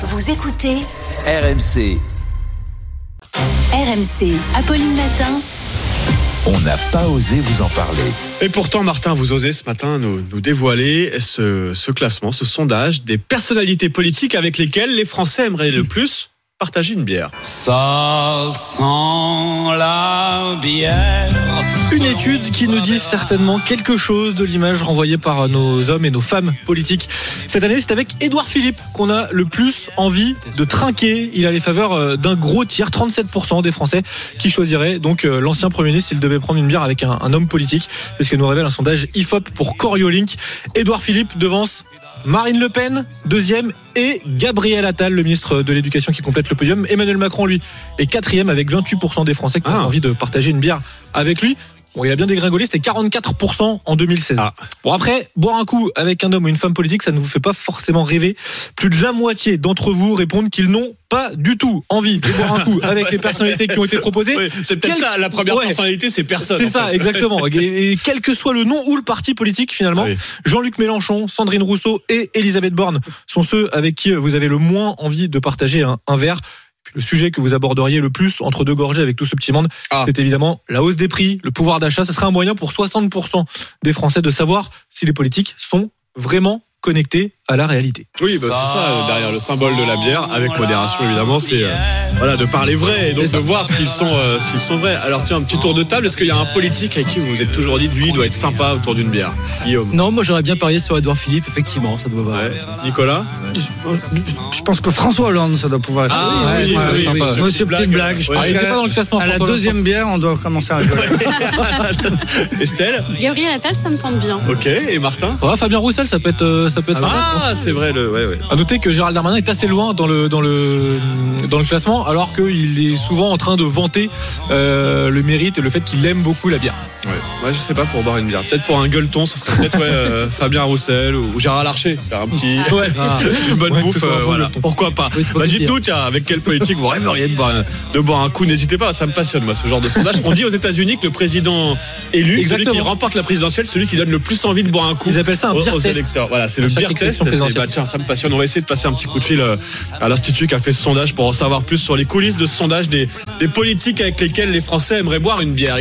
Vous écoutez RMC, RMC. Apolline Matin. on n'a pas osé vous en parler. Et pourtant, Martin, vous osez ce matin nous, nous dévoiler ce, ce classement, ce sondage des personnalités politiques avec lesquelles les Français aimeraient le plus partager une bière. Ça sent la bière. Une étude qui nous dit certainement quelque chose de l'image renvoyée par nos hommes et nos femmes politiques. Cette année, c'est avec Édouard Philippe qu'on a le plus envie de trinquer. Il a les faveurs euh, d'un gros tiers, 37% des Français qui choisiraient donc euh, l'ancien Premier ministre s'il devait prendre une bière avec un, un homme politique. C'est ce que nous révèle un sondage IFOP pour Coriolink. Édouard Philippe devance Marine Le Pen, deuxième, et Gabriel Attal, le ministre de l'Éducation qui complète le podium. Emmanuel Macron, lui, est quatrième avec 28% des Français qui ont Ah. envie de partager une bière avec lui. Bon, il a bien dégringolé, c'était 44% en 2016. Ah. Bon, après, boire un coup avec un homme ou une femme politique, ça ne vous fait pas forcément rêver. Plus de la moitié d'entre vous répondent qu'ils n'ont pas du tout envie de boire un coup avec les personnalités qui ont été proposées. Oui, c'est peut-être Quel- ça, la première Ouais. personnalité, c'est personne. C'est ça, fait. exactement. Et, et quel que soit le nom ou le parti politique, finalement, Oui. Jean-Luc Mélenchon, Sandrine Rousseau et Elisabeth Borne sont ceux avec qui vous avez le moins envie de partager un, un verre. Le sujet que vous aborderiez le plus entre deux gorgées avec tout ce petit monde, Ah. c'est évidemment la hausse des prix, le pouvoir d'achat. Ce serait un moyen pour 60% des Français de savoir si les politiques sont vraiment connectés à la réalité. Oui, bah, c'est ça, euh, derrière le symbole de la bière, avec modération évidemment, c'est euh, voilà, de parler vrai et donc de voir s'ils sont, euh, s'ils sont vrais. Alors tiens, un petit tour de table, est-ce qu'il y a un politique avec qui vous vous êtes toujours dit, lui, il doit être sympa autour d'une bière? Guillaume Non, moi j'aurais bien parié sur Edouard Philippe, effectivement, ça doit Ouais. Nicolas? Je pense que François Hollande, ça doit pouvoir être. Ah oui, oui, Ouais, oui, sympa. oui, Monsieur, blague. petite blague. Je Ouais. pense Ah, il qu'à était pas dans le classement, à la deuxième bière, on doit commencer à rigoler. Estelle? Gabriel Attal, ça me semble bien. Ok, et Martin? Ouais, Fabien Roussel, ça peut être, ça peut être sympa. Ah, c'est vrai, le, ouais, ouais. À noter que Gérald Darmanin est assez loin dans le dans le dans le classement, alors qu'il est souvent en train de vanter euh, le mérite et le fait qu'il aime beaucoup la bière. Ouais. Moi, je sais pas pour boire une bière. Peut-être pour un gueuleton, ça serait peut-être ouais, euh, Fabien Roussel ou, ou Gérard Larcher. Faire un petit, Ouais. une bonne Ouais, bouffe, euh, voilà. Pourquoi pas Oui, bah. Dites-nous, tiens, avec quelle politique vous rêveriez de boire, un- de boire un coup N'hésitez pas, ça me passionne, moi, ce genre de sondage. On dit aux États-Unis que le président élu, celui qui remporte la présidentielle, celui qui donne le plus envie de boire un coup. Ils appellent ça un aux, beer aux test. électeurs. Voilà, c'est le beer test. bah, tiens, ça me passionne. On va essayer de passer un petit coup de fil euh, à l'institut qui a fait ce sondage pour en savoir plus sur les coulisses de ce sondage des, des politiques avec lesquels les Français aimeraient boire une bière.